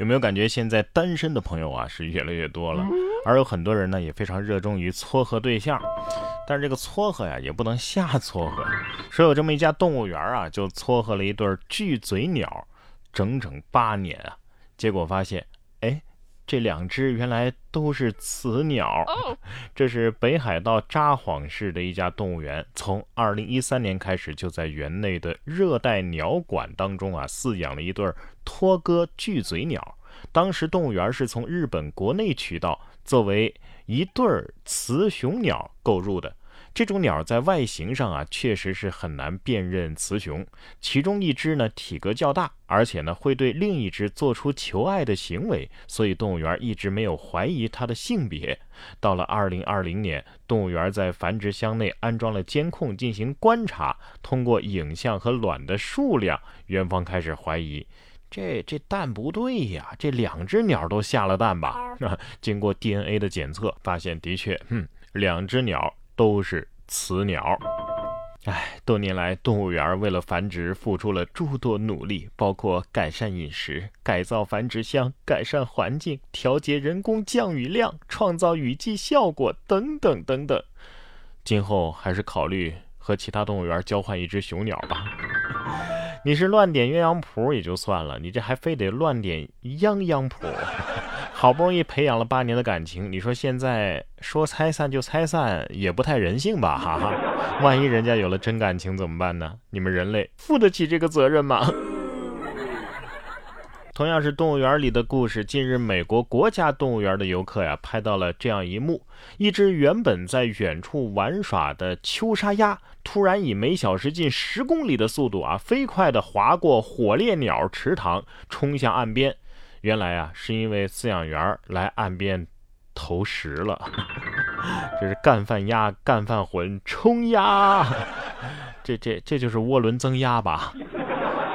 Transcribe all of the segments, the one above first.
有没有感觉现在单身的朋友啊是越来越多了？而有很多人呢也非常热衷于撮合对象，但是这个撮合呀也不能瞎撮合。说有这么一家动物园啊，就撮合了一对巨嘴鸟，整整八年啊，结果发现，哎。这两只原来都是雌鸟，这是北海道札幌市的一家动物园，从二零一三年开始就在园内的热带鸟馆当中啊饲养了一对托哥巨嘴鸟。当时动物园是从日本国内渠道作为一对雌雄鸟购入的。这种鸟在外形上啊，确实是很难辨认雌雄。其中一只呢，体格较大，而且呢，会对另一只做出求爱的行为，所以动物园一直没有怀疑它的性别。到了二零二零年，动物园在繁殖箱内安装了监控进行观察，通过影像和卵的数量，园方开始怀疑，这这蛋不对呀，这两只鸟都下了蛋吧？经过 DNA 的检测，发现的确，嗯，两只鸟。都是雌鸟，哎，多年来，动物园为了繁殖付出了诸多努力，包括改善饮食、改造繁殖箱、改善环境、调节人工降雨量、创造雨季效果等等等等。今后还是考虑和其他动物园交换一只雄鸟吧。你是乱点鸳鸯谱也就算了，你这还非得乱点鸯鸯谱。好不容易培养了八年的感情，你说现在说拆散就拆散，也不太人性吧？哈哈，万一人家有了真感情怎么办呢？你们人类负得起这个责任吗？同样是动物园里的故事，近日美国国家动物园的游客呀，拍到了这样一幕：一只原本在远处玩耍的秋沙鸭，突然以每小时近十公里的速度啊，飞快地划过火烈鸟池塘，冲向岸边。原来啊，是因为饲养员来岸边投食了。这是干饭鸭，干饭魂冲鸭，这这这就是涡轮增压吧？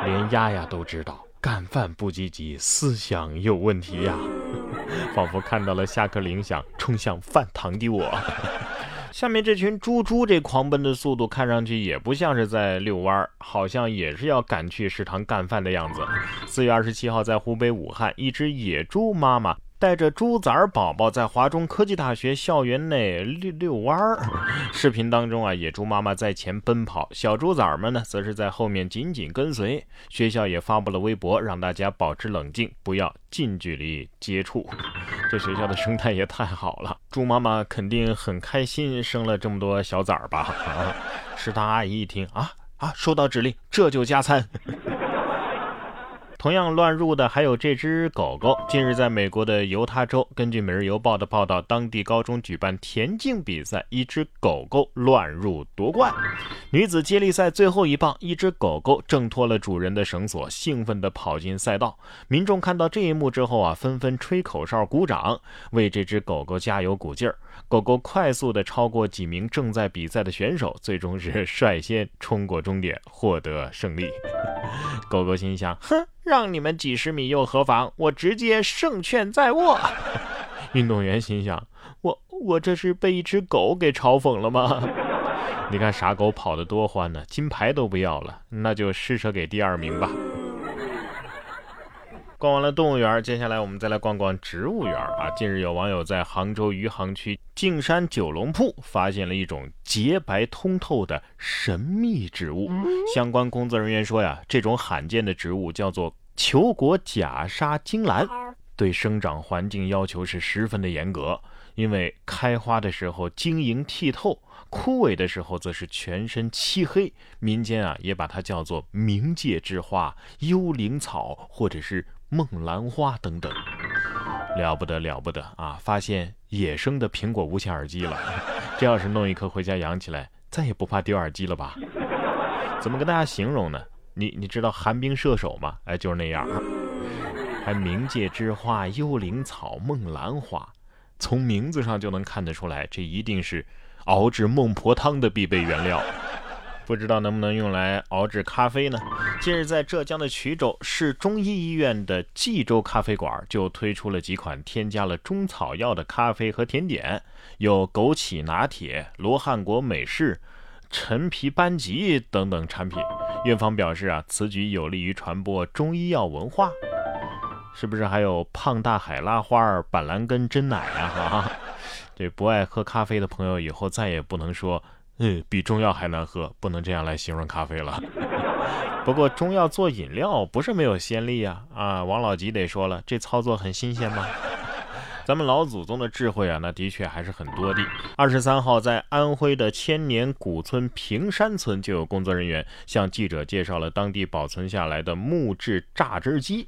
连鸭鸭都知道，干饭不积极，思想有问题呀！仿佛看到了下课铃响，冲向饭堂的我。下面这群猪猪这狂奔的速度，看上去也不像是在遛弯儿，好像也是要赶去食堂干饭的样子。四月二十七号，在湖北武汉，一只野猪妈妈。带着猪崽儿宝宝在华中科技大学校园内遛遛弯儿。视频当中啊，野猪妈妈在前奔跑，小猪崽儿们呢，则是在后面紧紧跟随。学校也发布了微博，让大家保持冷静，不要近距离接触。这学校的生态也太好了，猪妈妈肯定很开心，生了这么多小崽儿吧？啊！食堂阿姨一听啊啊，收到指令，这就加餐。同样乱入的还有这只狗狗。近日，在美国的犹他州，根据《每日邮报》的报道，当地高中举办田径比赛，一只狗狗乱入夺冠。女子接力赛最后一棒，一只狗狗挣脱了主人的绳索，兴奋地跑进赛道。民众看到这一幕之后啊，纷纷吹口哨、鼓掌，为这只狗狗加油鼓劲儿。狗狗快速地超过几名正在比赛的选手，最终是率先冲过终点，获得胜利。狗狗心想：哼。让你们几十米又何妨？我直接胜券在握。运动员心想：我我这是被一只狗给嘲讽了吗？你看傻狗跑得多欢呢，金牌都不要了，那就施舍给第二名吧。逛完了动物园，接下来我们再来逛逛植物园啊！近日有网友在杭州余杭区径山九龙铺发现了一种洁白通透的神秘植物。相关工作人员说呀，这种罕见的植物叫做球果假沙金兰，对生长环境要求是十分的严格。因为开花的时候晶莹剔透，枯萎的时候则是全身漆黑。民间啊也把它叫做冥界之花、幽灵草，或者是。梦兰花等等，了不得了不得啊！发现野生的苹果无线耳机了，这要是弄一颗回家养起来，再也不怕丢耳机了吧？怎么跟大家形容呢？你你知道寒冰射手吗？哎，就是那样。还冥界之花、幽灵草、梦兰花，从名字上就能看得出来，这一定是熬制孟婆汤的必备原料。不知道能不能用来熬制咖啡呢？近日，在浙江的衢州市中医医院的冀州咖啡馆就推出了几款添加了中草药的咖啡和甜点，有枸杞拿铁、罗汉果美式、陈皮班戟等等产品。院方表示啊，此举有利于传播中医药文化。是不是还有胖大海拉花、板蓝根真奶呀？哈，这不爱喝咖啡的朋友以后再也不能说，嗯，比中药还难喝，不能这样来形容咖啡了。不过中药做饮料不是没有先例呀，啊，王老吉得说了，这操作很新鲜吗？咱们老祖宗的智慧啊，那的确还是很多的。二十三号，在安徽的千年古村平山村，就有工作人员向记者介绍了当地保存下来的木质榨汁机。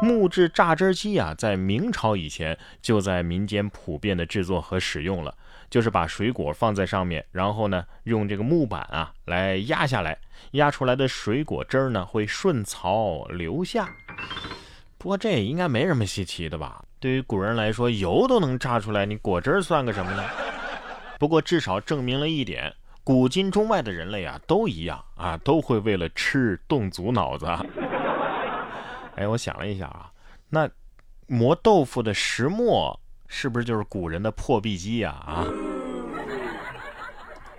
木质榨汁机啊，在明朝以前就在民间普遍的制作和使用了，就是把水果放在上面，然后呢，用这个木板啊来压下来，压出来的水果汁儿呢会顺槽流下。不过这也应该没什么稀奇的吧？对于古人来说，油都能榨出来，你果汁算个什么呢？不过至少证明了一点：古今中外的人类啊，都一样啊，都会为了吃动足脑子。哎，我想了一下啊，那磨豆腐的石磨是不是就是古人的破壁机呀？啊？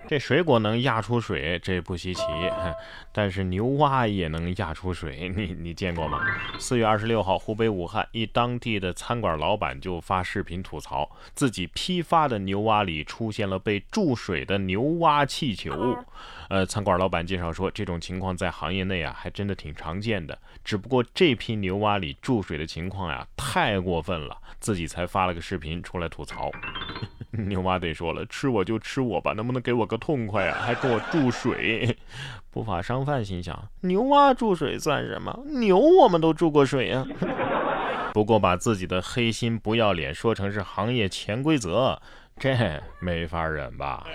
这水果能压出水，这不稀奇，但是牛蛙也能压出水，你你见过吗？四月二十六号，湖北武汉一当地的餐馆老板就发视频吐槽，自己批发的牛蛙里出现了被注水的牛蛙气球。呃，餐馆老板介绍说，这种情况在行业内啊，还真的挺常见的，只不过这批牛蛙里注水的情况呀，太过分了，自己才发了个视频出来吐槽。牛蛙得说了，吃我就吃我吧，能不能给我个痛快啊？还给我注水！不法商贩心想：牛蛙注水算什么？牛我们都注过水啊！不过把自己的黑心不要脸说成是行业潜规则，这没法忍吧？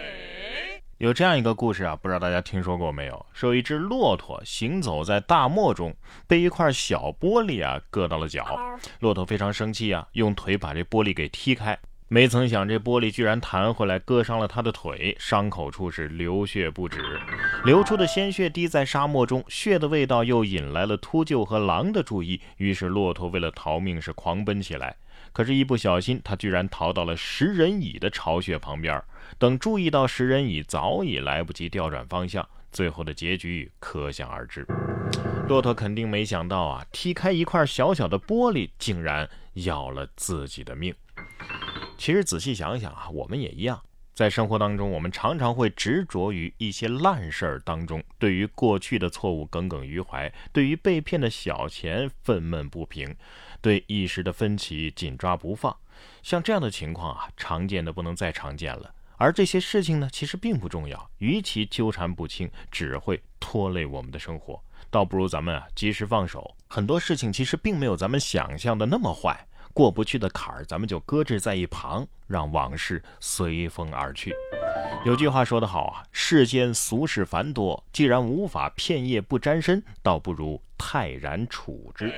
有这样一个故事啊，不知道大家听说过没有？说一只骆驼行走在大漠中，被一块小玻璃啊硌到了脚，骆驼非常生气啊，用腿把这玻璃给踢开。没曾想，这玻璃居然弹回来，割伤了他的腿，伤口处是流血不止。流出的鲜血滴在沙漠中，血的味道又引来了秃鹫和狼的注意。于是，骆驼为了逃命是狂奔起来。可是，一不小心，他居然逃到了食人蚁的巢穴旁边。等注意到食人蚁，早已来不及调转方向。最后的结局可想而知。骆驼肯定没想到啊，踢开一块小小的玻璃，竟然要了自己的命。其实仔细想想啊，我们也一样，在生活当中，我们常常会执着于一些烂事儿当中，对于过去的错误耿耿于怀，对于被骗的小钱愤懑不平，对一时的分歧紧抓不放。像这样的情况啊，常见的不能再常见了。而这些事情呢，其实并不重要，与其纠缠不清，只会拖累我们的生活，倒不如咱们啊及时放手。很多事情其实并没有咱们想象的那么坏。过不去的坎儿，咱们就搁置在一旁，让往事随风而去。有句话说得好啊，世间俗事繁多，既然无法片叶不沾身，倒不如泰然处之。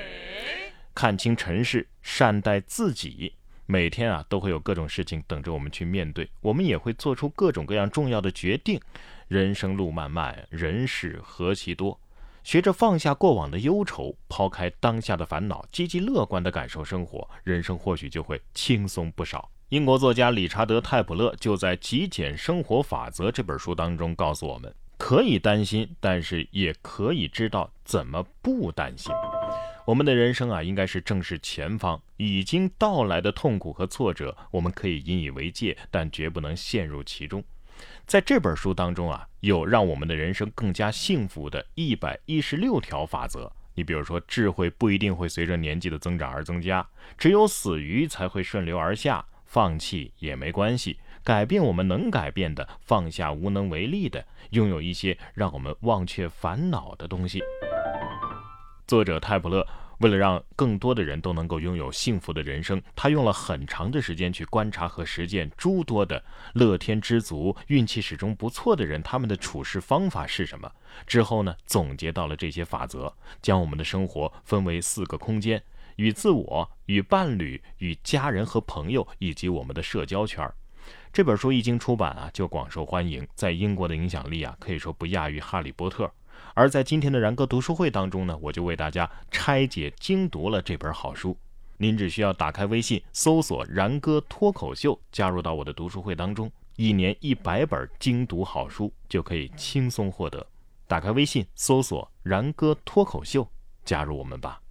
看清尘世，善待自己。每天啊，都会有各种事情等着我们去面对，我们也会做出各种各样重要的决定。人生路漫漫，人事何其多。学着放下过往的忧愁，抛开当下的烦恼，积极乐观地感受生活，人生或许就会轻松不少。英国作家理查德·泰普勒就在《极简生活法则》这本书当中告诉我们：可以担心，但是也可以知道怎么不担心。我们的人生啊，应该是正视前方已经到来的痛苦和挫折，我们可以引以为戒，但绝不能陷入其中。在这本书当中啊，有让我们的人生更加幸福的一百一十六条法则。你比如说，智慧不一定会随着年纪的增长而增加，只有死鱼才会顺流而下。放弃也没关系，改变我们能改变的，放下无能为力的，拥有一些让我们忘却烦恼的东西。作者泰普勒。为了让更多的人都能够拥有幸福的人生，他用了很长的时间去观察和实践诸多的乐天知足、运气始终不错的人，他们的处事方法是什么？之后呢，总结到了这些法则，将我们的生活分为四个空间：与自我、与伴侣、与家人和朋友，以及我们的社交圈。这本书一经出版啊，就广受欢迎，在英国的影响力啊，可以说不亚于《哈利波特》。而在今天的然哥读书会当中呢，我就为大家拆解精读了这本好书。您只需要打开微信搜索“然哥脱口秀”，加入到我的读书会当中，一年一百本精读好书就可以轻松获得。打开微信搜索“然哥脱口秀”，加入我们吧。